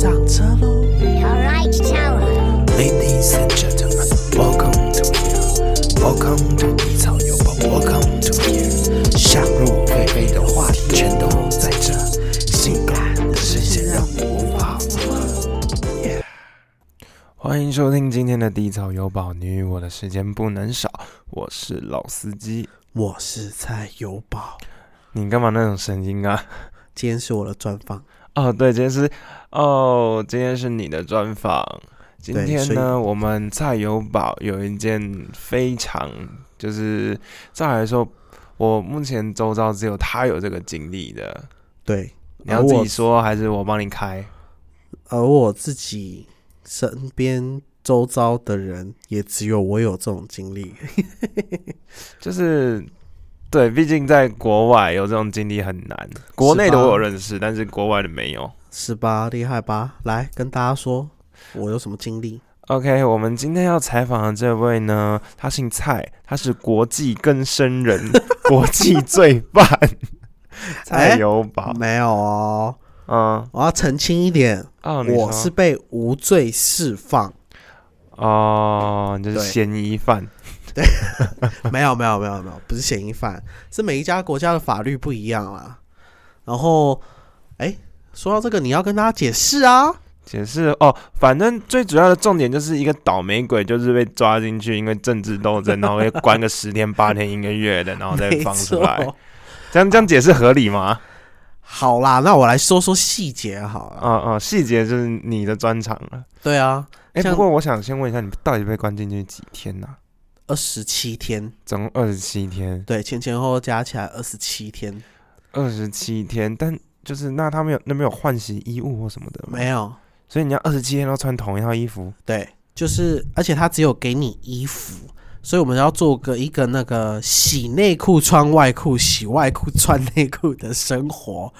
上车喽 Alright, tower.，Ladies and gentlemen, welcome to here, welcome to 低草油宝，welcome to here。想入非非的话题全都在这，性感的视线让你无法负荷。Yeah 欢迎收听今天的低草油宝，你与我的时间不能少。我是老司机，我是蔡油宝，你干嘛那种声音啊？今天是我的专访。哦，对，今天是哦，今天是你的专访。今天呢，我们蔡友宝有一件非常，就是照来说，我目前周遭只有他有这个经历的。对，你要自己说，还是我帮你开？而我自己身边周遭的人，也只有我有这种经历。就是对，毕竟在国外有这种经历很难，国内的我有认识，但是国外的没有。是吧？厉害吧？来跟大家说，我有什么经历？OK，我们今天要采访的这位呢，他姓蔡，他是国际更生人，国际罪犯，蔡友宝。没有哦，嗯，我要澄清一点，哦，我是被无罪释放。哦，你就是嫌疑犯。对没有，没有，没有，没有，不是嫌疑犯，是每一家国家的法律不一样啦。然后，哎，说到这个，你要跟大家解释啊。解释哦，反正最主要的重点就是一个倒霉鬼，就是被抓进去，因为政治斗争，然后被关个十天、八天、一个月的，然后再放出来。错。这样这样解释合理吗？好啦，那我来说说细节好了。嗯嗯，细节就是你的专长了。对啊，哎、像不过我想先问一下，你到底被关进去几天呢、二十七天，总共二十七天，对，前前后后加起来二十七天，二十七天，但就是那他们有那没有换洗衣物或什么的吗？没有。所以你要二十七天都穿同一套衣服。对，就是，而且他只有给你衣服，所以我们要做个一个那个洗内裤穿外裤，洗外裤穿内裤的生活。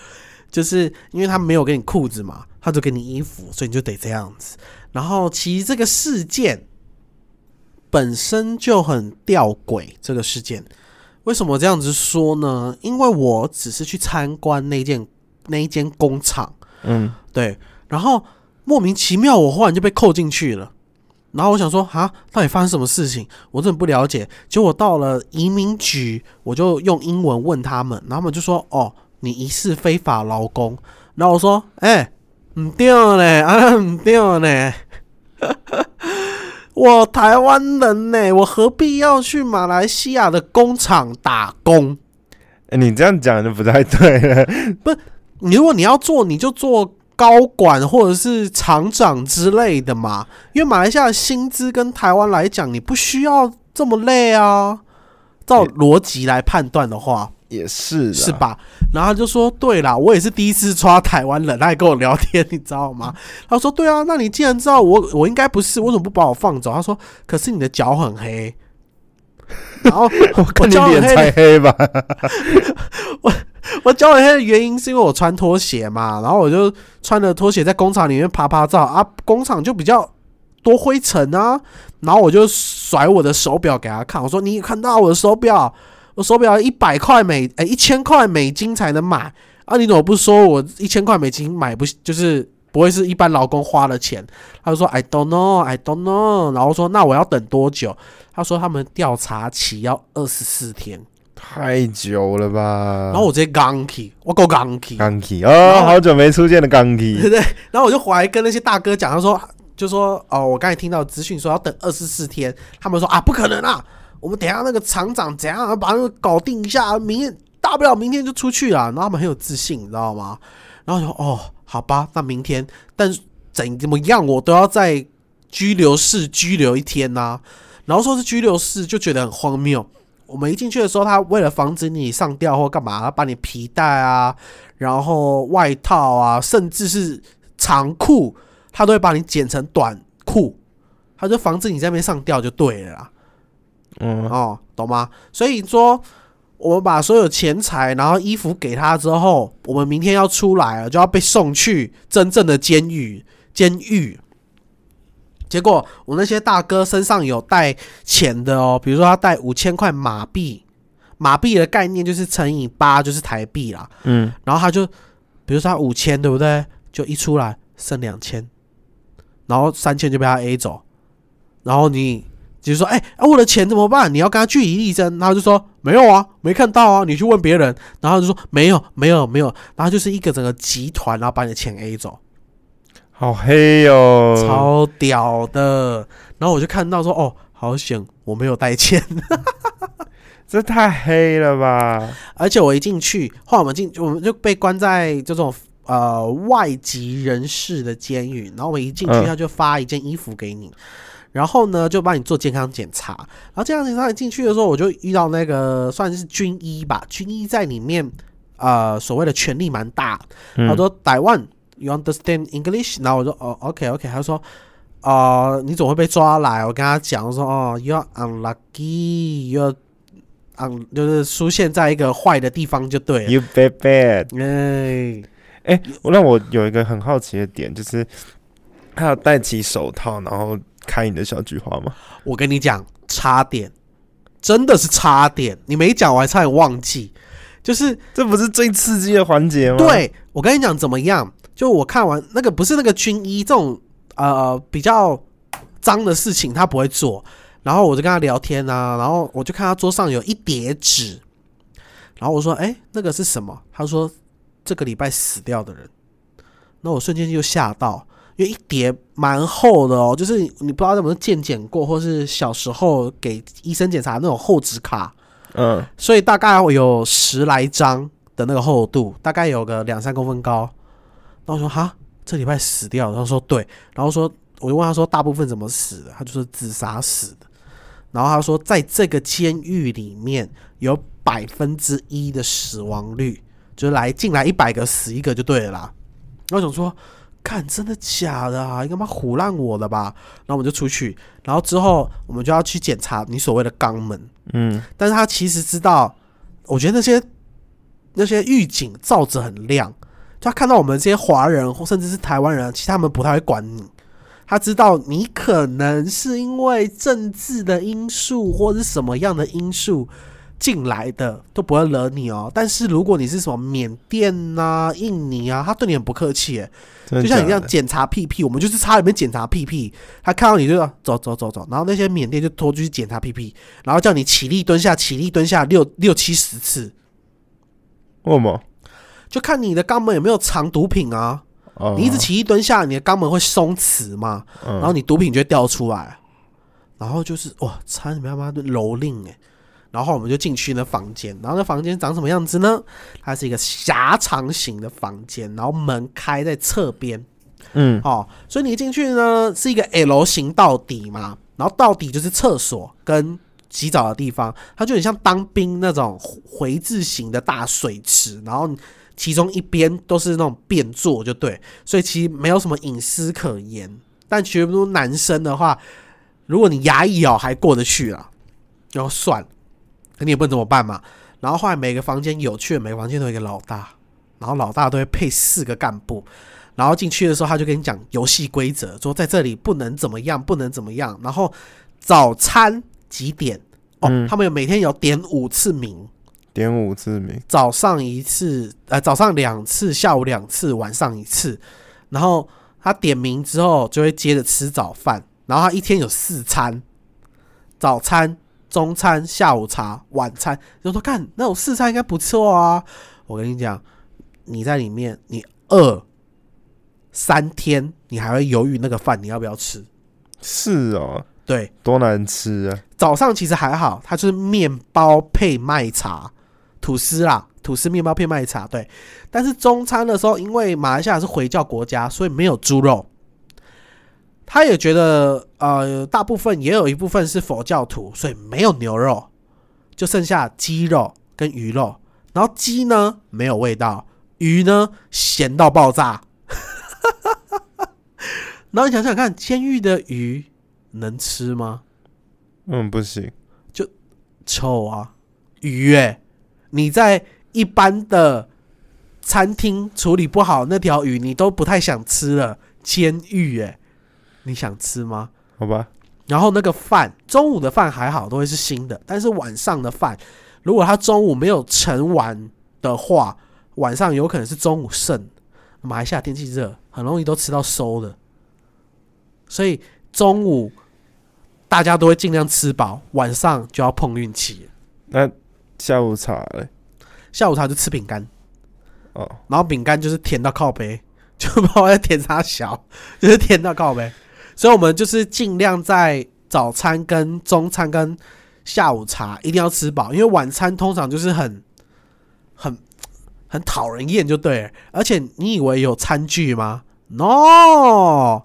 就是因为他没有给你裤子嘛，他就给你衣服，所以你就得这样子。然后其实这个事件本身就很吊诡，这个事件为什么这样子说呢？因为我只是去参观那件那一间工厂，嗯，对，然后莫名其妙我忽然就被扣进去了。然后我想说，啊，到底发生什么事情？我真的不了解。结果到了移民局，我就用英文问他们，然后他们就说，哦，你疑似非法劳工。然后我说，哎、唔对呢，啊，唔对呢，我台湾人呢，我何必要去马来西亚的工厂打工？哎你这样讲就不太对了。你如果你要做，你就做高管或者是厂长之类的嘛。因为马来西亚的薪资跟台湾来讲，你不需要这么累啊。照逻辑来判断的话，也是，是？吧？然后他就说：“对啦，我也是第一次抓台湾人，他还跟我聊天，你知道吗？” 他说：“对啊，那你既然知道我，我应该不是，为什么不把我放走？”他说：“可是你的脚很黑。”然后 我看你脸脚很黑才黑吧？我 我脚很黑的原因是因为我穿拖鞋嘛，然后我就穿着拖鞋在工厂里面爬爬照啊，工厂就比较多灰尘啊，然后我就甩我的手表给他看，我说你有看到我的手表？我手表一百块美，哎、一千块美金才能买啊，你怎么不说我一千块美金买不就是不会是一般劳工花的钱？他就说 I don't know, I don't know，然后我说那我要等多久？他说他们调查期要二十四天。太久了吧？然后我直接刚起，我够刚起，钢体哦，好久没出现的钢体 对不。对？然后我就回来跟那些大哥讲，他说就说哦，我刚才听到资讯说要等二十四天，他们说啊不可能啊，我们等一下那个厂长怎样把那个搞定一下，明天大不了明天就出去了。然后他们很有自信，你知道吗？然后就说哦，好吧，那明天，但怎怎么样我都要在拘留室拘留一天呐、然后说是拘留室，就觉得很荒谬。我们一进去的时候，他为了防止你上吊或干嘛，他把你皮带啊，然后外套啊，甚至是长裤，他都会把你剪成短裤，他就防止你在那边上吊就对了啦。嗯，哦，懂吗？所以说，我们把所有钱财，然后衣服给他之后，我们明天要出来了，就要被送去真正的监狱。监狱。结果我那些大哥身上有带钱的哦，比如说他带五千块马币，马币的概念就是乘以八就是台币啦。嗯，然后他就，比如说他五千对不对？就一出来剩两千，然后三千就被他 A 走，然后你就是说，哎、啊，我的钱怎么办？你要跟他据理力争，然后就说没有啊，没看到啊，你去问别人，然后就说没有，没有，没有，然后就是一个整个集团，然后把你的钱 A 走，好黑哦，超屌的。然后我就看到说，哦，好险，我没有带钱。这太黑了吧？而且我一进去，后来我们进，我们就被关在这种呃外籍人士的监狱。然后我们一进去，嗯他就发一件衣服给你，然后呢就帮你做健康检查。然后健康检查你进去的时候，我就遇到那个算是军医吧，军医在里面呃所谓的权力蛮大。嗯他说台湾，you understand English？然后我说哦，OK OK，他说。哦、你怎么会被抓来？我跟他讲，我说哦，you are unlucky，you are un 就是出现在一个坏的地方就对了。You bad bad。哎，哎、我让我有一个很好奇的点，就是他有戴起手套，然后开你的小菊花吗？我跟你讲，差点，真的是差点。你没讲，我还差点忘记。就是这不是最刺激的环节吗？，对我跟你讲怎么样？就我看完那个不是那个军医这种呃比较脏的事情，他不会做。然后我就跟他聊天啊，然后我就看他桌上有一叠纸，然后我说：“哎、那个是什么？”他说：“这个礼拜死掉的人。”那我瞬间就吓到，因为一叠蛮厚的哦，就是你不知道有没有健检过，或是小时候给医生检查那种厚纸卡，嗯，所以大概有十来张的那个厚度，大概有个两三公分高。然后说哈，这礼拜死掉了，他说对，然后说我就问他说大部分怎么死的，他就说自杀死的。然后他说在这个监狱里面有百分之一的死亡率，就是来进来一百个死一个就对了啦。然后我想说，看真的假的啊？你干嘛唬烂我的吧？然后我们就出去，然后之后我们就要去检查你所谓的肛门。嗯，但是他其实知道，我觉得那些那些狱警照着很亮，就他看到我们这些华人或甚至是台湾人，其实他们不太会管你。他知道你可能是因为政治的因素或是什么样的因素进来的，都不会惹你哦。但是如果你是什么缅甸呐、印尼啊，他对你很不客气就像你这样检查屁屁，我们就是差里面检查屁屁，他看到你就说走走走走，然后那些缅甸就拖出去检查屁屁，然后叫你起立蹲下，起立蹲下六六七十次，为什么？就看你的肛门有没有藏毒品啊。哦，你一直起一蹲下，你的肛门会松弛嘛，嗯，然后你毒品就会掉出来，然后就是哇，差点他妈的蹂躏哎。然后我们就进去那房间，然后那房间长什么样子呢？它是一个狭长型的房间，然后门开在侧边，嗯哦，所以你一进去呢是一个 L 型到底嘛，然后到底就是厕所跟洗澡的地方，它就很像当兵那种回字形的大水池，然后其中一边都是那种便座，就对，所以其实没有什么隐私可言。但全部男生的话，如果你牙一咬还过得去啦，然后算了，你也不能怎么办嘛。然后后来每个房间有趣的，每个房间都有一个老大，然后老大都会配四个干部，然后进去的时候，他就跟你讲游戏规则，说在这里不能怎么样，不能怎么样。然后早餐几点？哦，嗯他们有每天有点五次名，点五次名，早上一次，呃，早上两次，下午两次，晚上一次。然后他点名之后，就会接着吃早饭。然后他一天有四餐，早餐、中餐、下午茶、晚餐。就说看那种四餐应该不错啊。我跟你讲，你在里面，你饿三天，你还会犹豫那个饭你要不要吃。是哦，对，多难吃啊！早上其实还好，它就是面包配麦茶、吐司啦，吐司面包配麦茶。对，但是中餐的时候，因为马来西亚是回教国家，所以没有猪肉。他也觉得，呃，大部分也有一部分是佛教徒，所以没有牛肉，就剩下鸡肉跟鱼肉。然后鸡呢没有味道，鱼呢咸到爆炸。然后你想想看，监狱的鱼能吃吗？嗯，不行，就臭啊，鱼哎、你在一般的餐厅处理不好那条鱼，你都不太想吃了。监狱哎、你想吃吗？好吧，然后那个饭，中午的饭还好，都会是新的，但是晚上的饭，如果他中午没有盛完的话，晚上有可能是中午剩，马来西亚天气热，很容易都吃到馊的，所以中午大家都会尽量吃饱，晚上就要碰运气。那下午茶嘞？下午茶就吃饼干，哦，然后饼干就是甜到靠背，就不知道在甜啥小，就是甜到靠背。所以我们就是尽量在早餐、跟中餐、跟下午茶一定要吃饱，因为晚餐通常就是很很很讨人厌，就对了。而且你以为有餐具吗？No，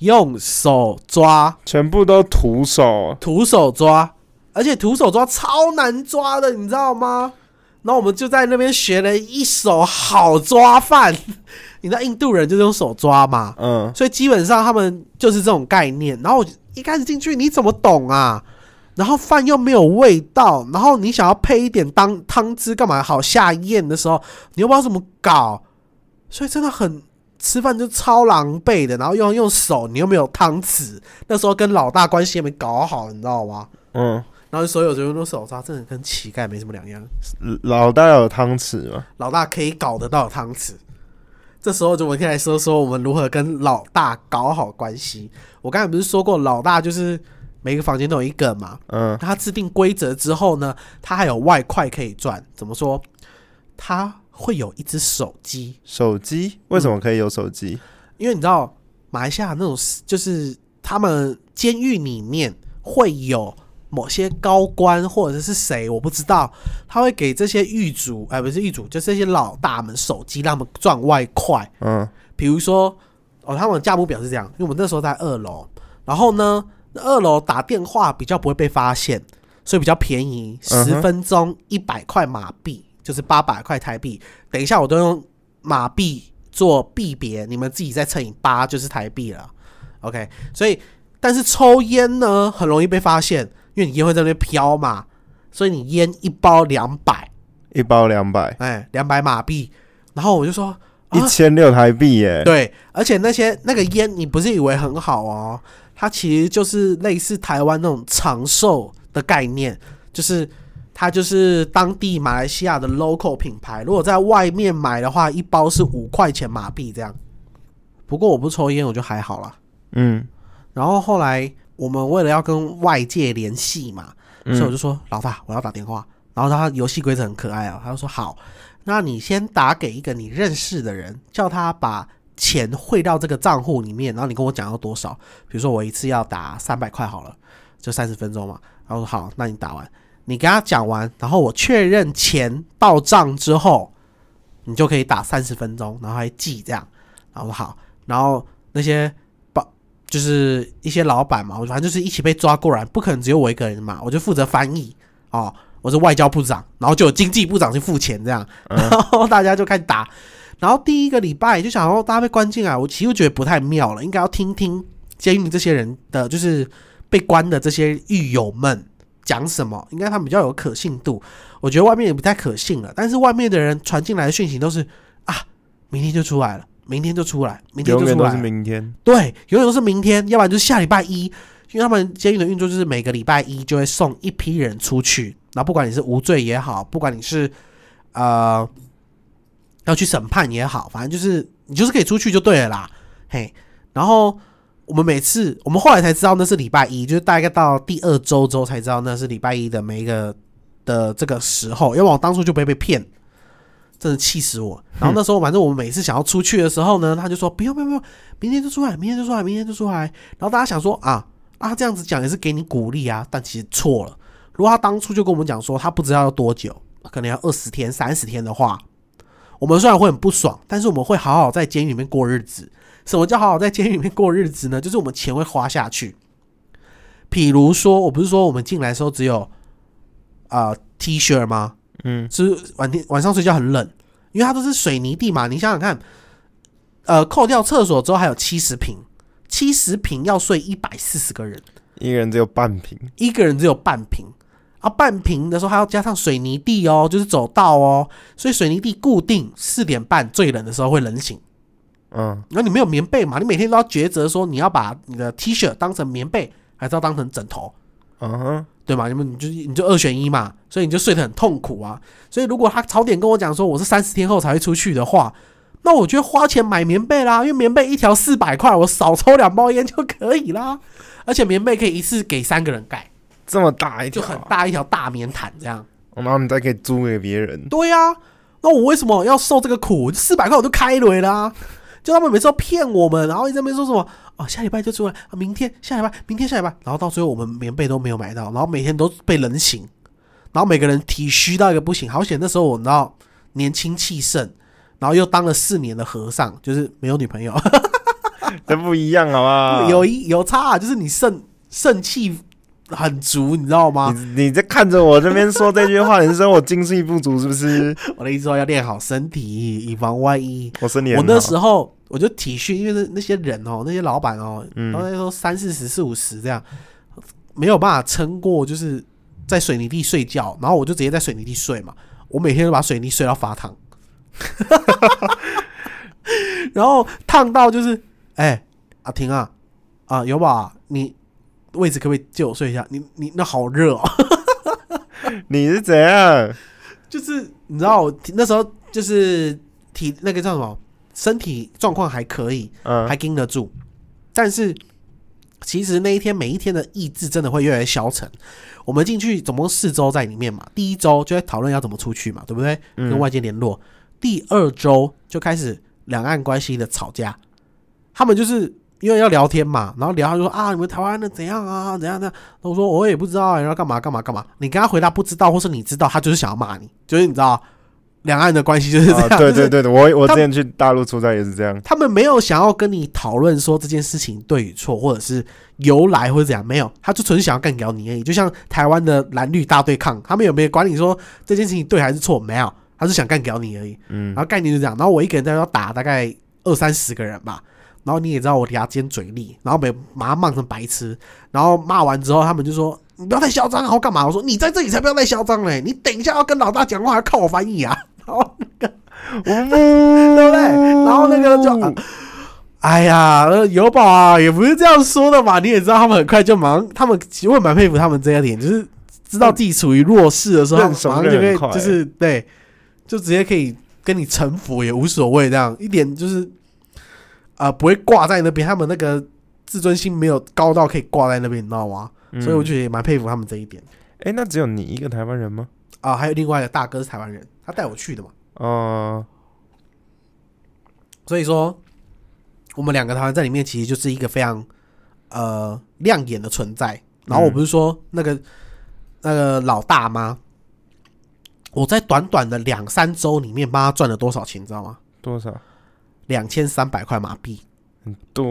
用手抓，全部都徒手，徒手抓，而且徒手抓超难抓的，你知道吗？然后我们就在那边学了一手好抓饭，你知道印度人就是用手抓嘛，嗯，所以基本上他们就是这种概念。然后我一开始进去，你怎么懂啊？然后饭又没有味道，然后你想要配一点当汤汁干嘛好下咽的时候，你又不知道怎么搞，所以真的很吃饭就超狼狈的。然后又要用手，你又没有汤匙，那时候跟老大关系也没搞好，你知道吗？嗯，然后所有人都手抓，真的跟乞丐没什么两样。老大有汤匙吗？老大可以搞得到汤匙。这时候就我们可以来说说我们如何跟老大搞好关系。我刚才不是说过，老大就是每个房间都有一个嘛。嗯，他制定规则之后呢，他还有外快可以赚。怎么说？他会有一只手机，手机为什么可以有手机？因为你知道马来西亚那种就是他们监狱里面会有某些高官或者是谁，我不知道，他会给这些狱卒，哎、不是狱卒，就这些老大们手机，让他们赚外快。嗯比如说，哦，他们的价目表是这样，因为我们那时候在二楼，然后呢，二楼打电话比较不会被发现，所以比较便宜，十分钟一百块马币，就是八百块台币。等一下我都用马币做币别，你们自己再乘以八就是台币了。OK，所以但是抽烟呢很容易被发现，因为你烟会在那边飘嘛，所以你烟一包两百，一包两百，哎，两百马币。然后我就说，啊一千六台币耶。对，而且那些那个烟，你不是以为很好哦，它其实就是类似台湾那种长寿的概念，就是它就是当地马来西亚的 local 品牌。如果在外面买的话，一包是五块钱马币这样。不过我不抽烟，我就还好啦。嗯然后后来我们为了要跟外界联系嘛，所以我嗯就说老大，我要打电话。然后他游戏规则很可爱啊，他就说好，那你先打给一个你认识的人，叫他把钱汇到这个账户里面，然后你跟我讲要多少。比如说我一次要打三百块好了，就三十分钟嘛。然后我说好，那你打完，你跟他讲完，然后我确认钱到账之后，你就可以打三十分钟，然后还记这样。然后我说好，然后那些把就是一些老板嘛，我反正就是一起被抓过来，不可能只有我一个人嘛，我就负责翻译哦。我是外交部长，然后就有经济部长去付钱这样，然后大家就开始打。然后第一个礼拜就想说大家被关进来，我其实觉得不太妙了，应该要听听监狱这些人的，就是被关的这些狱友们讲什么，应该他们比较有可信度。我觉得外面也不太可信了，但是外面的人传进来的讯息都是啊，明天就出来了，明天就出来，明天永远都是就出来了。明天。对，永远都是明天，要不然就是下礼拜一，因为他们监狱的运作就是每个礼拜一就会送一批人出去，然后不管你是无罪也好，不管你是呃要去审判也好，反正就是你就是可以出去就对了啦，嘿。然后我们每次我们后来才知道那是礼拜一，就是大概到第二周之后才知道那是礼拜一的每一个的这个时候，因为我当初就被被骗。真的气死我！然后那时候，反正我们每次想要出去的时候呢，他就说不用不用不用，明天就出来，明天就出来，明天就出来。然后大家想说啊，啊这样子讲也是给你鼓励啊，但其实错了。如果他当初就跟我们讲说他不知道要多久，可能要二十天、三十天的话，我们虽然会很不爽，但是我们会好好在监狱里面过日子。什么叫好好在监狱里面过日子呢？就是我们钱会花下去。比如说，我不是说我们进来的时候只有啊、呃 T 恤吗？嗯是晚天晚上睡觉很冷，因为它都是水泥地嘛。你想想看，呃，扣掉厕所之后还有七十平，七十平要睡一百四十个人，一个人只有半平。一个人只有半平啊，半平的时候还要加上水泥地哦，就是走道哦，所以水泥地固定四点半最冷的时候会冷醒。嗯然后你没有棉被嘛，你每天都要抉择说你要把你的 T 恤当成棉被，还是要当成枕头。嗯哼，对嘛？你们你就你就二选一嘛，所以你就睡得很痛苦啊。所以如果他早点跟我讲说我是三十天后才会出去的话，那我就花钱买棉被啦，因为棉被一条四百块，我少抽两包烟就可以啦。而且棉被可以一次给三个人盖，这么大一就条，很大一条大棉毯这样。然后你再可以租给别人。对呀、那我为什么要受这个苦？四百块我都开了啦。就他们每次都骗我们，然后一直在那边说什么哦，下礼拜就出来，啊、明天下礼拜，明天下礼拜，然后到最后我们棉被都没有买到，然后每天都被冷醒，然后每个人体虚到一个不行。好险那时候我你知道年轻气盛，然后又当了四年的和尚，就是没有女朋友，这不一样好不好？有一有差、啊，就是你肾肾气很足，你知道吗？你你在看着我这边说这句话，你是说我精气不足是不是？我的意思说要练好身体，以防万一。我身体我那时候我就体恤，因为那那些人哦，那些老板哦，嗯然后那时候三四十、四五十这样，没有办法撑过，就是在水泥地睡觉，然后我就直接在水泥地睡嘛，我每天都把水泥睡到发烫，然后烫到就是，哎、阿婷啊，啊有宝，你位置可不可以借我睡一下？你你那好热哦。你是怎样？就是你知道我那时候就是体那个叫什么，身体状况还可以，嗯还，盯得住，但是其实那一天每一天的意志真的会越来越消沉。我们进去总共四周在里面嘛，第一周就在讨论要怎么出去嘛，对不对？嗯跟外界联络。第二周就开始两岸关系的吵架，他们就是因为要聊天嘛，然后聊他就说啊，你们台湾的怎样啊，怎样怎样。那我说我也不知道啊，然后干嘛干嘛干嘛。你跟他回答不知道，或是你知道，他就是想要骂你，就是你知道两岸的关系就是这样。啊对就是对对，我我之前去大陆出差也是这样。他们没有想要跟你讨论说这件事情对与错，或者是由来或者怎样，没有，他就纯想要干掉你而已。就像台湾的蓝绿大对抗，他们有没有管你说这件事情对还是错？没有，他是想干掉你而已。嗯然后概念就这样，然后我一个人在那打大概二三十个人吧，然后你也知道我牙尖嘴利，然后被马上骂成白痴，然后骂完之后他们就说你不要太嚣张，然后干嘛？我说你在这里才不要太嚣张嘞，你等一下要跟老大讲话还要靠我翻译啊，然后对对不对？然后那个就。啊哎呀，呃友宝啊，也不是这样说的嘛。你也知道，他们很快就忙，他们其实我蛮佩服他们这一点，就是知道自己处于弱势的时候，马上就可以，就是对，就直接可以跟你臣服，也无所谓，这样一点就是啊、呃不会挂在那边。他们那个自尊心没有高到可以挂在那边，你知道吗？所以我觉得也蛮佩服他们这一点哎，那只有你一个台湾人吗？啊。还有另外一个大哥是台湾人，他带我去的嘛，嗯，所以说我们两个台湾在里面其实就是一个非常呃亮眼的存在。然后我不是说那个、那个老大吗？我在短短的两三周里面帮他赚了多少钱，你知道吗？多少？两千三百块马币，对，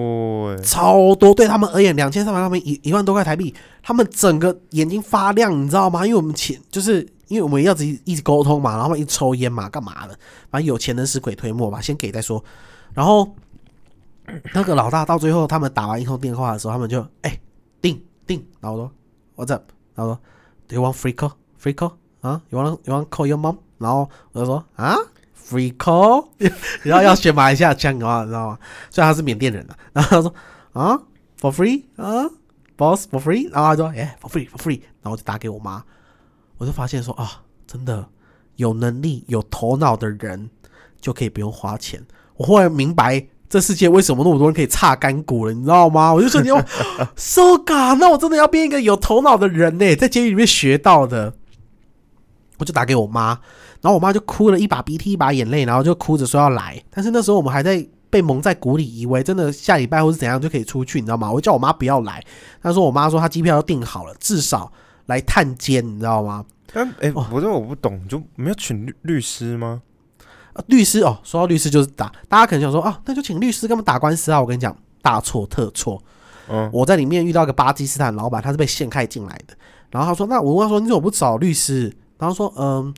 超多。对他们而言，两千三百块马币一一万多块台币，他们整个眼睛发亮，你知道吗？因为我们钱就是因为我们要一直一直沟通嘛，然后一抽烟嘛，干嘛的？反正有钱能使鬼推磨嘛，先给再说。然后 那个老大到最后，他们打完一通电话的时候，他们就哎、定定，然后我说 What's up？然后说 Do you want free call? Free call? 啊，You want you want call your mom？然后我就说啊，free call，然后要学马来西亚腔的话，你知道吗？虽然他是缅甸人啊，然后他说啊，for free 啊，boss for free，然后他说哎、for free for free，然后我就打给我妈，我就发现说啊，真的有能力有头脑的人就可以不用花钱。我忽然明白这世界为什么那么多人可以擦干股了，你知道吗？我就说你要 so god，那我真的要变一个有头脑的人呢，在监狱里面学到的。我就打给我妈，然后我妈就哭了一把鼻涕一把眼泪，然后就哭着说要来。但是那时候我们还在被蒙在鼓里，以为真的下礼拜或是怎样就可以出去，你知道吗？我叫我妈不要来，她说我妈说她机票都订好了，至少来探监，你知道吗？但哎，哦我这我不懂，就没有请律律师吗？啊律师哦，说到律师就是打，大家可能想说啊，那就请律师跟他们打官司啊。我跟你讲，大错特错。嗯，我在里面遇到一个巴基斯坦老板，他是被陷害进来的。然后他说：“那我问他说，你怎么不找律师？”然后说：“嗯，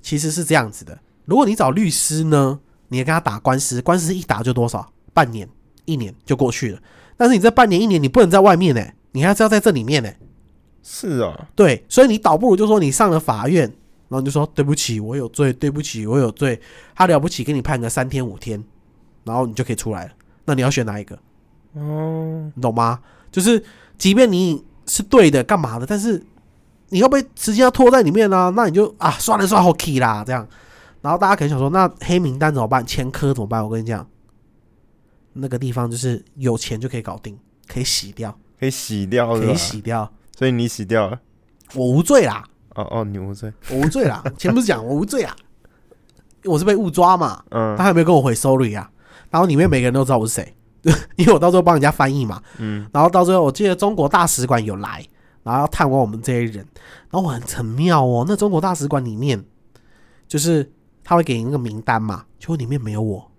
其实是这样子的，如果你找律师呢，你也跟他打官司，官司一打就多少？半年、一年就过去了。但是你这半年、一年，你不能在外面呢、你还是要在这里面呢、是啊，对，所以你倒不如就说你上了法院，然后你就说对不起，我有罪，对不起，我有罪。他了不起，给你判个三天五天，然后你就可以出来了。那你要选哪一个？哦，你懂吗？就是即便你是对的，干嘛的，但是你会不会时间要拖在里面呢、那你就啊，算了算了，好 key 啦，这样。然后大家可能想说，那黑名单怎么办？前科怎么办？我跟你讲，那个地方就是有钱就可以搞定，可以洗掉，可以洗掉可以？洗掉。所以你洗掉了。我无罪啦，哦哦，你无罪。我无罪啦。前不是讲我无罪啊，因为我是被误抓嘛，嗯他还没有跟我回 sorry 啊。然后里面每个人都知道我是谁，因为我到最后帮人家翻译嘛。嗯然后到最后，我记得中国大使馆有来，然后要探望我们这些人。然后我很很妙哦，那中国大使馆里面，就是他会给你那个名单嘛，结果里面没有我，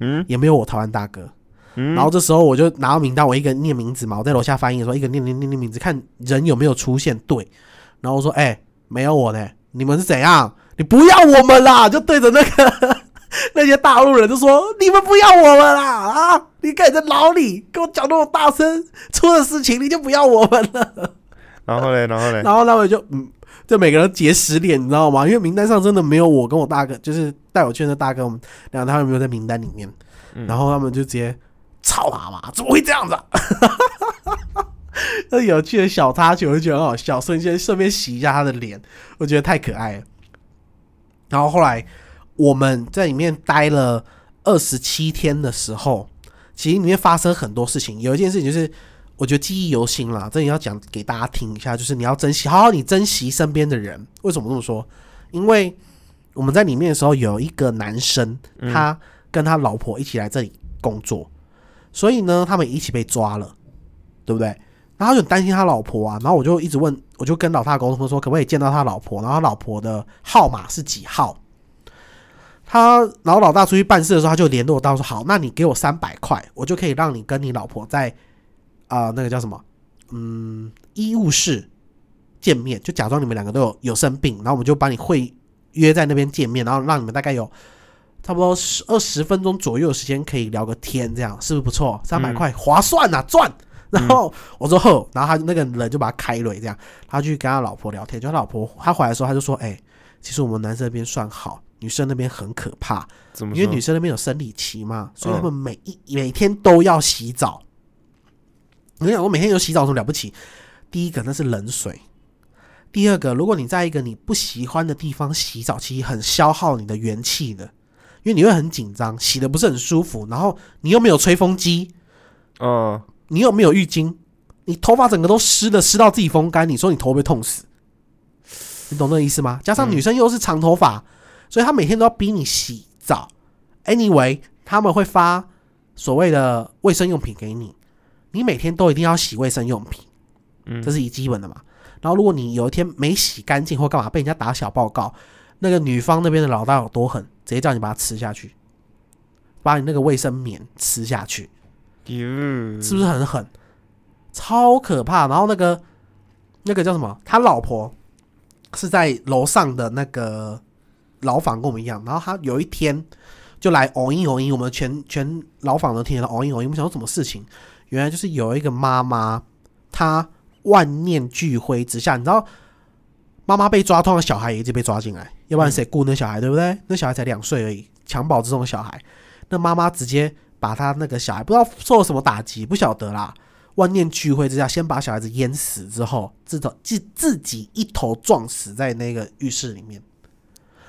嗯也没有我台湾大哥。然后这时候我就拿到名单，我一个人念名字嘛，我在楼下翻译的时候，一个念念念念名字，看人有没有出现对。然后我说：“哎、没有我呢，你们是怎样？你不要我们啦！”就对着那个那些大陆人就说：“你们不要我们啦！啊，你敢在牢里跟我讲那么大声，出了事情你就不要我们了。然后嘞，然后”嘞，然后他们就嗯，就每个人结十脸，你知道吗？因为名单上真的没有我跟我大哥，就是带我去的大哥，我们两个他们没有在名单里面。然后他们就直接操他妈，怎么会这样子、啊？那有趣的小插曲，我就觉得很好笑，瞬间顺便洗一下他的脸，我觉得太可爱了。然后后来我们在里面待了二十七天的时候，其实里面发生很多事情。有一件事情就是，我觉得记忆犹新啦，这里要讲给大家听一下，就是你要珍惜，好好你珍惜身边的人。为什么这么说？因为我们在里面的时候，有一个男生，他跟他老婆一起来这里工作，所以呢，他们一起被抓了，对不对？然后就很担心他老婆啊，然后我就一直问，我就跟老大沟通说，可不可以见到他老婆？然后他老婆的号码是几号？他，然后老大出去办事的时候，他就联络到说，好，那你给我三百块，我就可以让你跟你老婆在啊、那个叫什么，嗯，医务室见面，就假装你们两个都有有生病，然后我们就把你会约在那边见面，然后让你们大概有差不多十二十分钟左右的时间可以聊个天，这样是不是不错？三百块划算呐、赚。然后我说后，然后他那个人就把他开了，这样他去跟他老婆聊天，就他老婆他回来的时候，他就说：“哎、其实我们男生那边算好，女生那边很可怕？因为女生那边有生理期嘛，所以他嗯们每一、每天都要洗澡。你想，我每天有洗澡有什么了不起？第一个那是冷水，第二个，如果你在一个你不喜欢的地方洗澡，其实很消耗你的元气的，因为你会很紧张，洗的不是很舒服，然后你又没有吹风机，嗯，你又没有浴巾，你头发整个都湿的，湿到自己风干，你说你头会痛死？你懂那个意思吗？加上女生又是长头发，所以她每天都要逼你洗澡。Anyway，他们会发所谓的卫生用品给你，你每天都一定要洗卫生用品，嗯这是一基本的嘛。然后如果你有一天没洗干净或干嘛，被人家打小报告，那个女方那边的老大有多狠，直接叫你把它吃下去，把你那个卫生棉吃下去。哟，是不是很狠？超可怕。然后那个那个叫什么？他老婆是在楼上的那个牢房，跟我们一样。然后他有一天就来偶音偶音，我们全全牢房都听得到偶音偶音。我们想说什么事情？原来就是有一个妈妈，她万念俱灰之下，你知道。妈妈被抓，通常小孩也一直被抓进来，要不然谁顾那小孩，对不对？那小孩才两岁而已，襁褓之中的小孩，那妈妈直接把他那个小孩不知道受了什么打击，不晓得啦。万念俱灰之下，先把小孩子淹死之后，自头自自己一头撞死在那个浴室里面，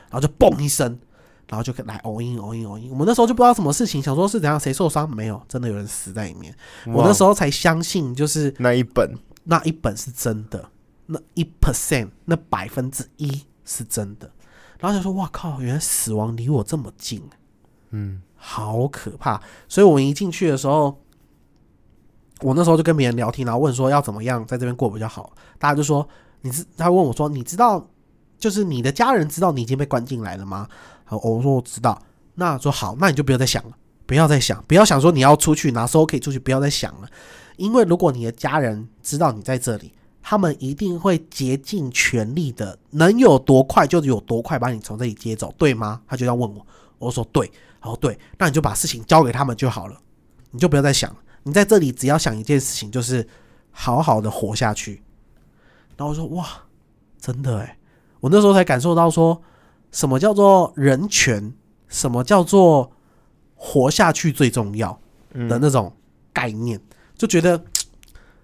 然后就嘣一声，然后就来哦音哦音哦音。我们那时候就不知道什么事情，想说是怎样，谁受伤没有？真的有人死在里面。我那时候候才相信，就是那一本，那一本是真的，那一 percent，那百分之一是真的。然后就说，哇靠，原来死亡离我这么近。嗯好可怕！所以我们一进去的时候，我那时候就跟别人聊天，然后问说要怎么样在这边过比较好。大家就说，你知他问我说，你知道，就是你的家人知道你已经被关进来了吗？好，我说我知道。那说好，那你就不要再想了，不要再想，不要想说你要出去哪时候可以出去，不要再想了。因为如果你的家人知道你在这里，他们一定会竭尽全力的，能有多快就有多快把你从这里接走，对吗？他就要问我，我说对，然后对，那你就把事情交给他们就好了，你就不要再想。你在这里只要想一件事情，就是好好的活下去。然后我说哇，真的诶，我那时候才感受到说什么叫做人权，什么叫做活下去最重要的，那种概念，就觉得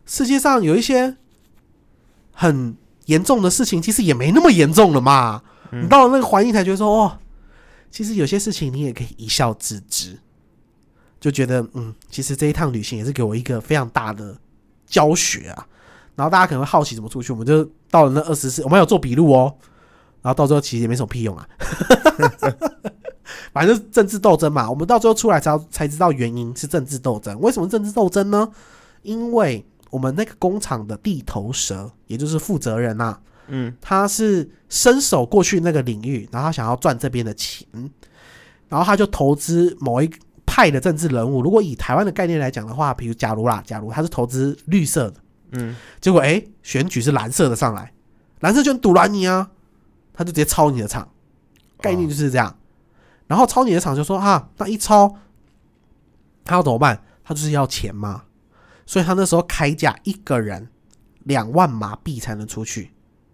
世界上有一些很严重的事情，其实也没那么严重了嘛。你到了那个环境才觉得说，哦，其实有些事情你也可以一笑置之，就觉得嗯，其实这一趟旅行也是给我一个非常大的教学啊。然后大家可能会好奇怎么出去，我们就到了那二十四，我们有做笔录哦。然后到最后其实也没什么屁用啊，反正政治斗争嘛。我们到最后出来才才知道原因是政治斗争。为什么政治斗争呢？因为我们那个工厂的地头蛇，也就是负责人呐、嗯他是伸手过去那个领域，然后他想要赚这边的钱，然后他就投资某一派的政治人物。如果以台湾的概念来讲的话，比如假如啦，假如他是投资绿色的，嗯结果诶选举是蓝色的上来，蓝色就很堵拦你啊，他就直接抄你的厂，概念就是这样。然后抄你的厂就说啊，那一抄他要怎么办？他就是要钱嘛，所以他那时候开价一个人两万马币才能出去。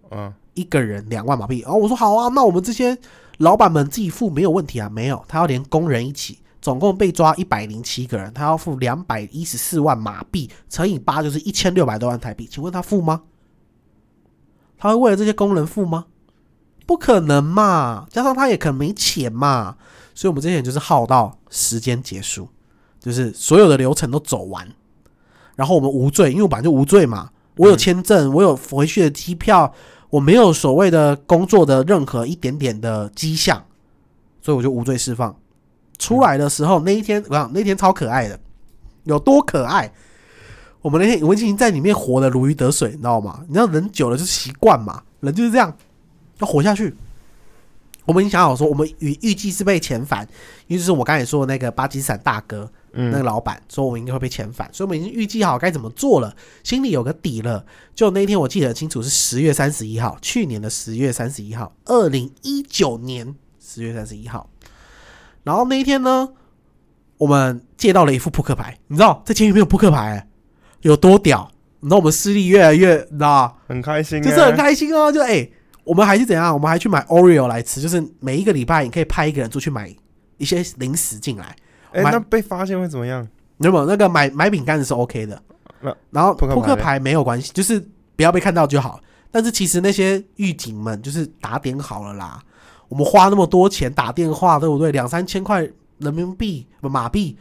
嗯一个人两万马币。然后我说好啊，那我们这些老板们自己付没有问题啊。没有，他要连工人一起，总共被抓一百零七个人，他要付两百一十四万马币，乘以八就是一千六百多万台币。请问他付吗？他会为了这些工人付吗？不可能嘛！加上他也可能没钱嘛，所以我们这些人就是耗到时间结束，就是所有的流程都走完，然后我们无罪，因为我本来就无罪嘛，我有签证，我有回去的机票，我没有所谓的工作的任何一点点的迹象，所以我就无罪释放。出来的时候那一天，我想那天超可爱的，有多可爱？我们那天我们已经在里面活得如鱼得水，你知道吗？你知道人久了就是习惯嘛，人就是这样，要活下去。我们已经想好说，我们预预计是被遣返，因为就是我刚才说的那个巴基斯坦大哥，那个嗯老板说我们应该会被遣返，所以我们已经预计好该怎么做了，心里有个底了。就那一天我记得很清楚，是十月三十一号，去年的十月三十一号，二零一九年十月三十一号。然后那一天呢，我们借到了一副扑克牌，你知道在监狱没有扑克牌、欸有多屌？你知道我们视力越来越，你知道很开心、欸，就是很开心哦，就哎、我们还是怎样？我们还去买 Oreo 来吃，就是每一个礼拜你可以派一个人出去买一些零食进来。哎、买那被发现会怎么样？有没有那个买买饼干是 OK 的那？然后扑克牌扑克牌没有关系，就是不要被看到就好。但是其实那些狱警们就是打点好了啦，我们花那么多钱打电话，对不对？两三千块人民币不马币，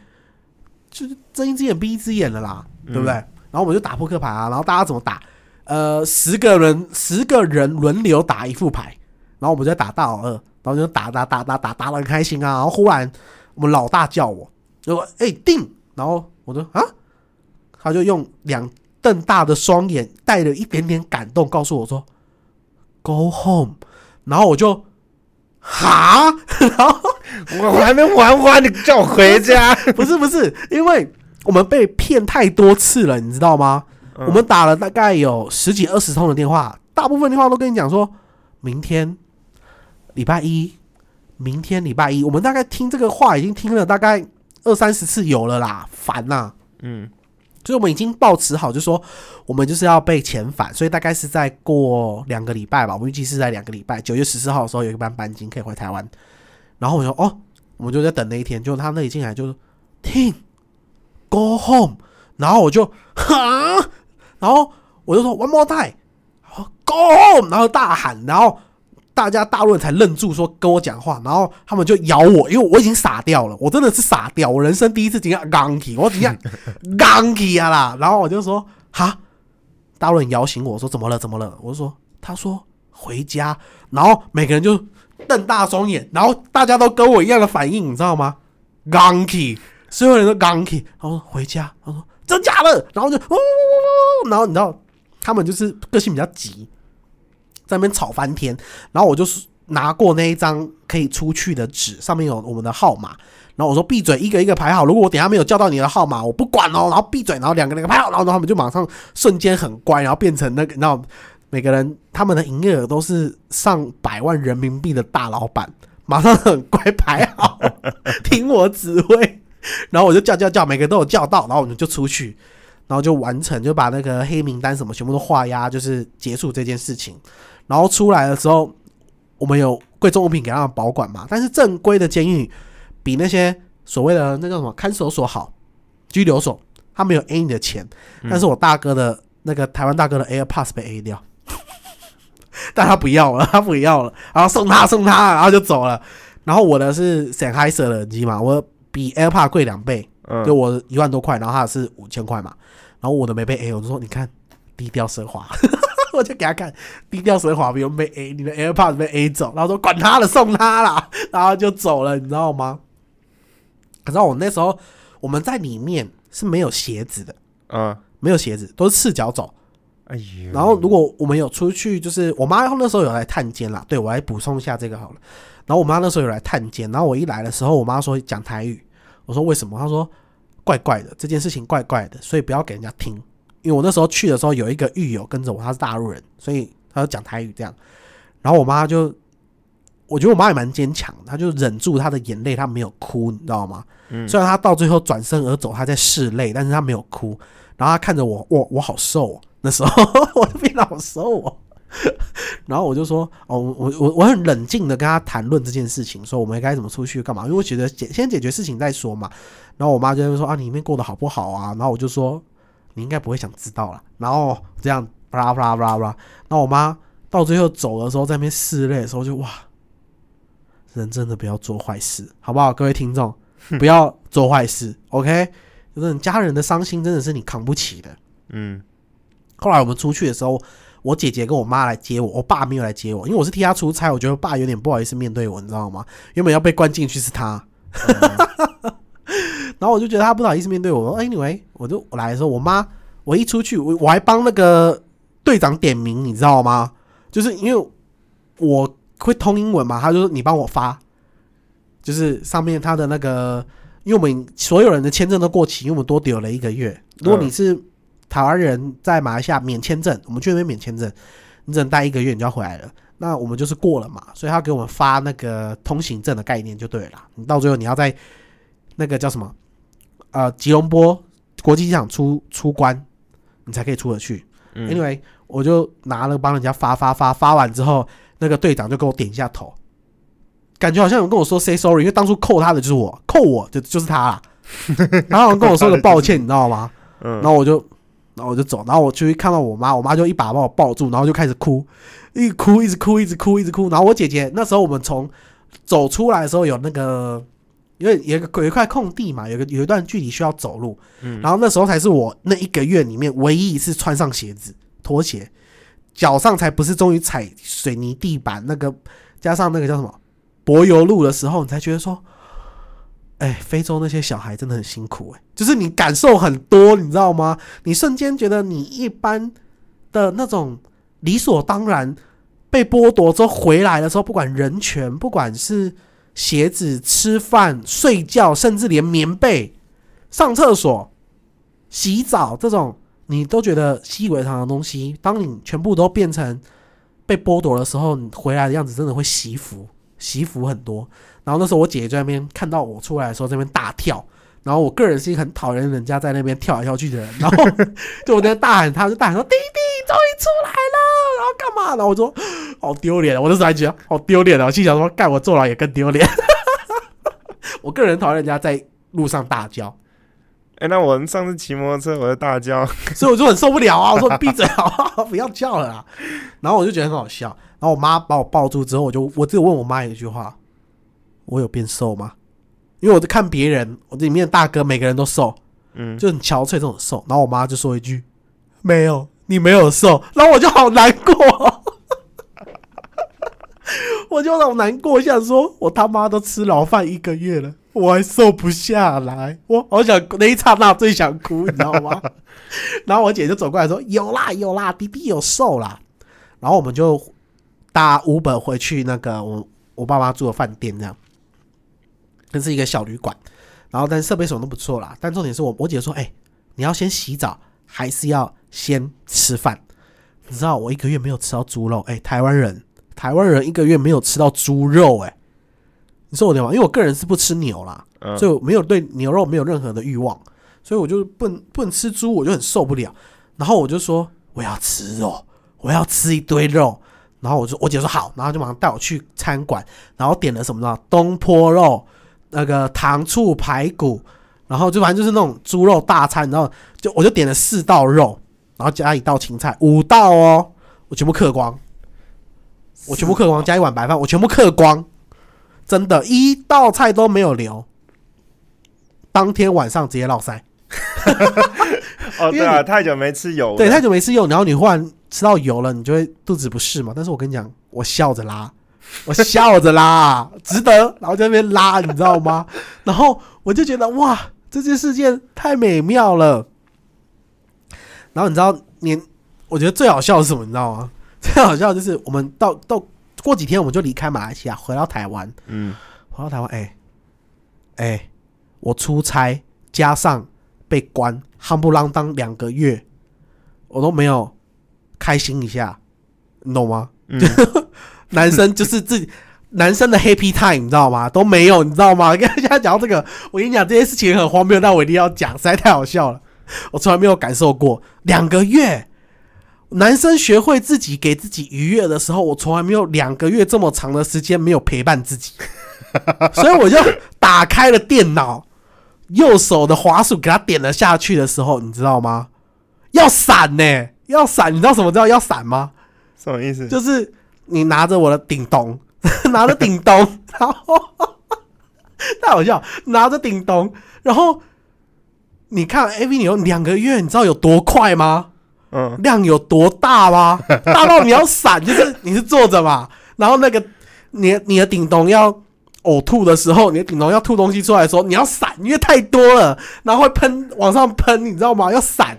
就是睁一只眼闭一只眼了啦，对不对？然后我们就打扑克牌啊，然后大家怎么打？呃，十个人十个人轮流打一副牌，然后我们就打大老二，然后就打打打打打打的很开心啊。然后忽然我们老大叫我，就说：“哎、定！”然后我说：“啊！”他就用两瞪大的双眼，带着一点点感动，告诉我说：“Go home。”然后我就哈，然后我我还没玩完，你叫我回家。不是不是，因为我们被骗太多次了，你知道吗？嗯我们打了大概有十几二十通的电话，大部分电话都跟你讲说，明天礼拜一，明天礼拜一，我们大概听这个话已经听了大概二三十次有了啦，烦呐、嗯所以我们已经抱持好，就说我们就是要被遣返，所以大概是在过两个礼拜吧，我们预计是在两个礼拜，九月十四号的时候有一班班机可以回台湾。然后我说哦，我们就在等那一天，就他那里进来就听 go home，然后我就哈，然后我就说 one more time，好 go home，然后大喊，然后大家大陆人才愣住，说跟我讲话，然后他们就咬我，因为我已经傻掉了，我真的是傻掉，我人生第一次惊讶刚起，我惊讶 刚起啊啦，然后我就说哈，大陆人摇醒我说怎么了怎么了，我就说他说回家，然后每个人就瞪大双眼，然后大家都跟我一样的反应，你知道吗？刚起，所有人都刚起，然后说回家，他说真假的，然后就呜呜呜呜，然后你知道他们就是个性比较急，在那边吵翻天，然后我就拿过那一张可以出去的纸，上面有我们的号码，然后我说闭嘴，一个一个排好。如果我等下没有叫到你的号码，我不管哦。然后闭嘴，然后两个人排好，然后他们就马上瞬间很乖，然后变成那个，然后，每个人他们的营业额都是上百万人民币的大老板，马上很乖排好，听我指挥。然后我就叫叫叫，每个都有叫到，然后我们就出去，然后就完成，就把那个黑名单什么全部都画押，就是结束这件事情。然后出来的时候，我们有贵重物品给他们保管嘛，但是正规的监狱比那些所谓的那叫什么看守所好，拘留所，他没有 A 你的钱，但是我大哥的那个台湾大哥的 AirPods 被 A 掉，但他不要了，他不要了，然后送他送他，然后就走了。然后我的是 Sennheiser 的耳机嘛，我比 AirPod 贵两倍，嗯，就我一万多块，然后他的是五千块嘛，然后我的没被 A，我就说你看低调奢华，我就给他看低调奢华不用被 A，你的 AirPods 被 A 走，然后说管他了，送他啦，然后就走了，你知道吗？可是我那时候我们在里面是没有鞋子的，嗯，没有鞋子，都是赤脚走。哎呦，然后如果我们有出去，就是我妈那时候有来探监啦，对我来补充一下这个好了。然后我妈那时候有来探监，然后我一来的时候，我妈说讲台语，我说为什么？她说怪怪的，这件事情怪怪的，所以不要给人家听。因为我那时候去的时候有一个狱友跟着我，他是大陆人，所以他就讲台语这样。然后我妈就，我觉得我妈也蛮坚强，她就忍住她的眼泪，她没有哭，你知道吗？嗯虽然她到最后转身而走，她在拭泪，但是她没有哭。然后她看着我，我我好瘦、哦，那时候我就变得好瘦哦。然后我就说，哦，我我我很冷静的跟她谈论这件事情，说我们该怎么出去干嘛？因为我觉得解先解决事情再说嘛。然后我妈就会说啊，你里面过得好不好啊？然后我就说你应该不会想知道啦。然后这样巴拉巴拉巴拉巴拉。然后我妈到最后走的时候，在那边拭泪的时候就哇，人真的不要做坏事，好不好？各位听众，不要做坏事，OK？就是你家人的伤心真的是你扛不起的。嗯后来我们出去的时候，我姐姐跟我妈来接我，我爸没有来接我，因为我是替他出差，我觉得我爸有点不好意思面对我，你知道吗？原本要被关进去是他，然后我就觉得他不好意思面对我。Anyway，我就我来的时候，我妈我一出去，我我还帮那个队长点名，你知道吗？就是因为我会通英文嘛，他就说你帮我发，就是上面他的那个，因为我们所有人的签证都过期，因为我们多留了一个月。如果你是台湾人在马来西亚免签证，我们去那边免签证，你只能待一个月，你就要回来了。那我们就是过了嘛，所以他给我们发那个通行证的概念就对了。你到最后你要在那个叫什么呃吉隆坡国际机场出出关，你才可以出得去。嗯 Anyway，我就拿了帮人家发发发发完之后，那个队长就给我点一下头，感觉好像有人跟我说 say sorry，因为当初扣他的就是我，扣我就就是他啦。然后跟我说个抱歉，你知道吗？嗯然后我就，然后我就走，然后我去看到我妈，我妈就一把把我抱住，然后就开始哭，一直哭，一直哭，一直哭，一直哭。然后我姐姐那时候我们从走出来的时候有那个，因为有一个有一块空地嘛，有个有一段距离需要走路，嗯。然后那时候才是我那一个月里面唯一一次穿上鞋子拖鞋，脚上才不是终于踩水泥地板那个，加上那个叫什么柏油路的时候，你才觉得说，哎，非洲那些小孩真的很辛苦哎、就是你感受很多，你知道吗？你瞬间觉得你一般的那种理所当然被剥夺之后回来的时候，不管人权，不管是鞋子、吃饭、睡觉，甚至连棉被、上厕所、洗澡这种，你都觉得习以为常的东西，当你全部都变成被剥夺的时候，你回来的样子真的会惜福，惜福很多。然后那时候我姐姐在那边看到我出来的时候，在那边大跳。然后我个人是一个很讨厌人家在那边跳来跳去的人，然后 就我在那大喊，他就大喊说：“弟弟终于出来了！”然后干嘛？然后我说：“好丢脸啊！”我那时候还觉得好丢脸啊！我心想说：“干我坐牢也更丢脸。”我个人讨厌人家在路上大叫，哎、那我上次骑摩托车，我就大叫，所以我就很受不了啊！我说你闭嘴好不好？不要叫了啦。然后我就觉得很好笑。然后我妈把我抱住之后，我就我只有问我妈一句话：我有变瘦吗？因为我在看别人，我这里面的大哥每个人都瘦，嗯，就很憔悴这种瘦。然后我妈就说一句：没有，你没有瘦。然后我就好难过。我就好难过，想说我他妈都吃牢饭一个月了，我还瘦不下来，我好想那一刹那最想哭，你知道吗？然后我姐就走过来说：“有啦有啦，弟弟有瘦啦。”然后我们就搭 Uber 回去那个我我爸妈住的饭店，这样，那是一个小旅馆，然后但是设备什么都不错啦。但重点是我我姐说：“哎、你要先洗澡，还是要先吃饭？”你知道我一个月没有吃到猪肉，哎、台湾人台湾人一个月没有吃到猪肉、哎，你说我对吗？因为我个人是不吃牛啦，嗯所以我没有对牛肉没有任何的欲望，所以我就不能不能吃猪，我就很受不了。然后我就说我要吃肉，我要吃一堆肉。然后我就我姐说好，然后就马上带我去餐馆，然后点了什么呢？东坡肉，那个糖醋排骨，然后就反正就是那种猪肉大餐，然后就我就点了四道肉，然后加一道青菜，五道哦，我全部嗑光，我全部嗑光，加一碗白饭，我全部嗑光，真的，一道菜都没有留，当天晚上直接落腮。哦，对啊，太久没吃油，对，太久没吃油，然后你忽然吃到油了，你就会肚子不适嘛。但是我跟你讲，我笑着拉，我笑着拉，值得。然后在那边拉，你知道吗？然后我就觉得哇，这件事件太美妙了。然后你知道年，我觉得最好笑的是什么？你知道吗？最好笑的就是我们到到过几天我们就离开马来西亚，回到台湾。嗯，回到台湾，哎、哎、我出差加上被关，夯不啷当两个月，我都没有开心一下，你懂吗？嗯 男生就是自己男生的 happy time，你知道吗？都没有，你知道吗？跟大家讲到这个，我跟你讲这件事情很荒谬，但我一定要讲，实在太好笑了。我从来没有感受过两个月，男生学会自己给自己愉悦的时候，我从来没有两个月这么长的时间没有陪伴自己，所以我就打开了电脑，右手的滑鼠给他点了下去的时候，你知道吗？要闪呢、要闪，你知道什么叫要闪吗？什么意思？就是你拿着我的顶咚，拿着顶咚，然后 太好笑，拿着顶咚，然后你看 A V 有两个月，你知道有多快吗？嗯，量有多大吗？大到你要闪，就是你是坐着嘛，然后那个你你的顶咚要呕吐的时候，你的顶咚要吐东西出来的时候，你要闪，因为太多了，然后会喷往上喷，你知道吗？要闪。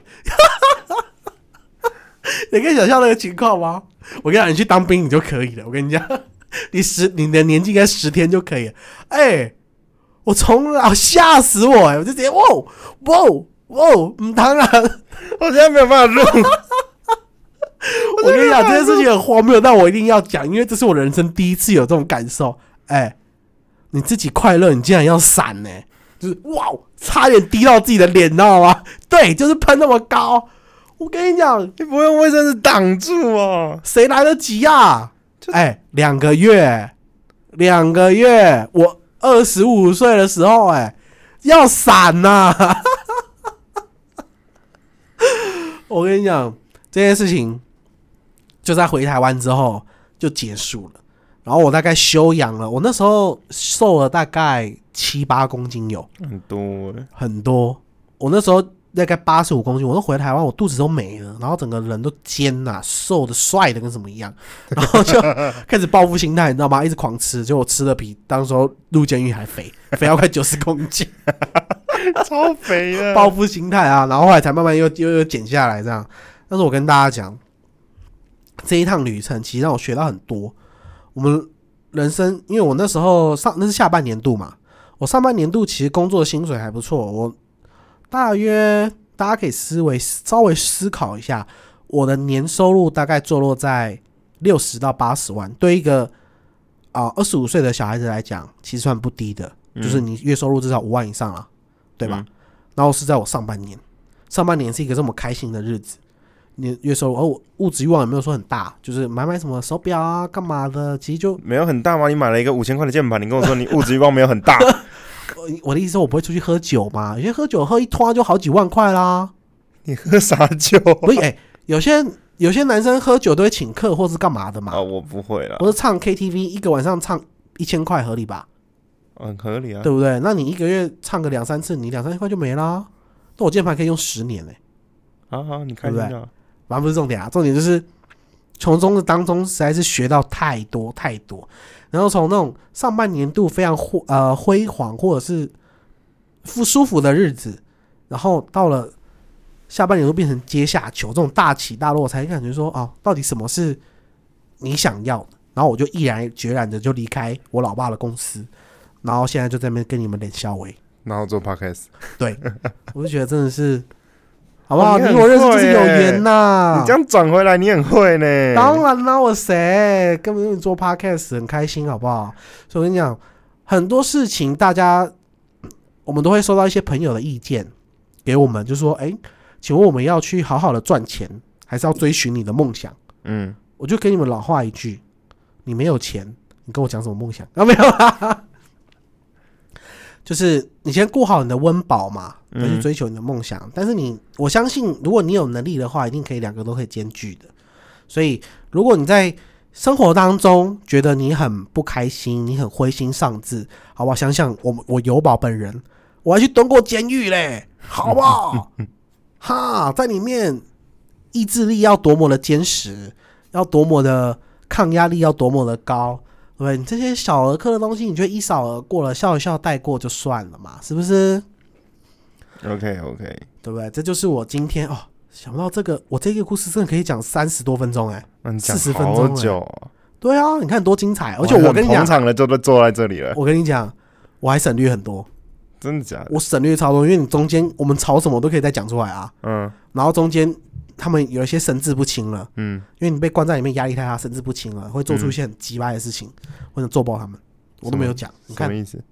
你可以想象那个情况吗？我跟你讲，你去当兵你就可以了。我跟你讲，你十你的年纪应该十天就可以了。哎、我从老吓死我哎、我就直接哇哇哇，嗯，当然。我现在没有办法录，我跟你讲，这件事情很荒谬，但我一定要讲，因为这是我人生第一次有这种感受。哎、你自己快乐，你竟然要闪呢、就是哇，差点滴到自己的脸，你知道吗？对，就是喷那么高。我跟你讲，你不用卫生纸挡住哦？谁来得及啊？哎、两个月，两个月，我二十五岁的时候、哎，要闪呐、我跟你讲，这件事情就在回台湾之后就结束了。然后我大概休养了，我那时候瘦了大概七八公斤有，很多欸很多。我那时候大概八十五公斤，我都回台湾，我肚子都没了，然后整个人都尖呐、瘦的、帅的跟什么一样，然后就 开始报复心态，你知道吗？一直狂吃，结果我吃的比当时候入监狱还肥，肥到快九十公斤，超肥的，报复心态啊，然后后来才慢慢又又又减下来这样。但是我跟大家讲，这一趟旅程其实让我学到很多。我们人生，因为我那时候上那是下半年度嘛，我上半年度其实工作薪水还不错，我大约大家可以思维稍微思考一下，我的年收入大概坐落在六十到八十万，对一个啊二十五岁的小孩子来讲，其实算不低的，就是你月收入至少五万以上了，对吧？嗯然后是在我上半年，上半年是一个这么开心的日子，你月收入，而、我物质欲望也没有说很大，就是买买什么手表啊，干嘛的，其实就没有很大吗？你买了一个五千块的键盘，你跟我说你物质欲望没有很大，我我的意思是我不会出去喝酒嘛，有些喝酒喝一拖就好几万块啦。你喝啥酒？不是，哎、有些有些男生喝酒都会请客或是干嘛的嘛，啊，我不会啦，不是唱 KTV 一个晚上唱一千块合理吧，很合理啊。对不对？那你一个月唱个两三次，你两三千块就没啦。那我键盘可以用十年嘞、好好，你开心对不就好。反正不是重点啊，重点就是从中的当中实在是学到太多太多，然后从那种上半年度非常辉呃辉煌或者是不舒服的日子，然后到了下半年度变成阶下囚这种大起大落，才感觉说哦，到底什么是你想要的？然后我就毅然决然的就离开我老爸的公司，然后现在就在那边跟你们脸笑微。然后做 podcast，对，我就觉得真的是，好不好？哦你你我认识就是有缘呐、你这样转回来，你很会呢。当然啦，我谁根本就做 podcast 很开心，好不好？所以我跟你讲，很多事情大家我们都会收到一些朋友的意见给我们，就说：“哎、请问我们要去好好的赚钱，还是要追寻你的梦想嗯，？”我就给你们老话一句：你没有钱，你跟我讲什么梦想？啊，没有啦，就是你先顾好你的温饱嘛，再去嗯追求你的梦想。但是你，我相信，如果你有能力的话，一定可以两个都可以兼具的。所以，如果你在生活当中觉得你很不开心，你很灰心丧志，好不好？想想我我有宝本人，我还去蹲过监狱嘞，好不好？哈，在里面意志力要多么的坚实，要多么的抗压力要多么的高，对？你这些小儿科的东西，你就一扫而过了，笑一笑带过就算了嘛，是不是？OK OK，对不对？这就是我今天哦，想不到这个，我这个故事真的可以讲三十多分钟哎。那你讲40分好钟欸对啊，你看多精彩！而且我跟你讲捧，场的就都坐在这里了，我跟你讲，我还省略很多，真的假的？我省略超多，因为你中间我们吵什么都可以再讲出来啊。嗯然后中间他们有一些神志不清了，嗯，因为你被关在里面压力太大，神志不清了，会做出一些很鸡巴的事情，或者揍爆他们，我都没有讲。你看，什么意思？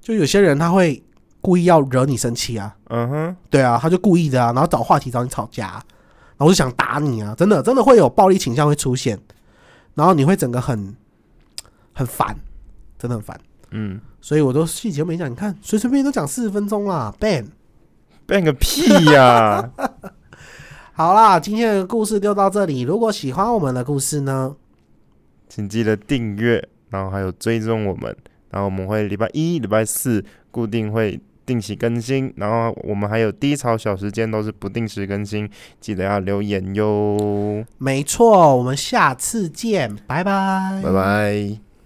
就有些人他会故意要惹你生气啊，嗯哼，对啊，他就故意的啊，然后找话题找你吵架啊、然后就想打你啊，真的真的会有暴力倾向会出现，然后你会整个很很烦，真的很烦。嗯，所以我都细节都没讲，你看随随便便都讲四十分钟啦，ban。ban 个屁呀！好啦，今天的故事就到这里。如果喜欢我们的故事呢，请记得订阅，然后还有追踪我们，然后我们会礼拜一、礼拜四固定会定期更新，然后我们还有低潮小时间都是不定时更新，记得要留言哟，没错，我们下次见，拜拜，拜拜。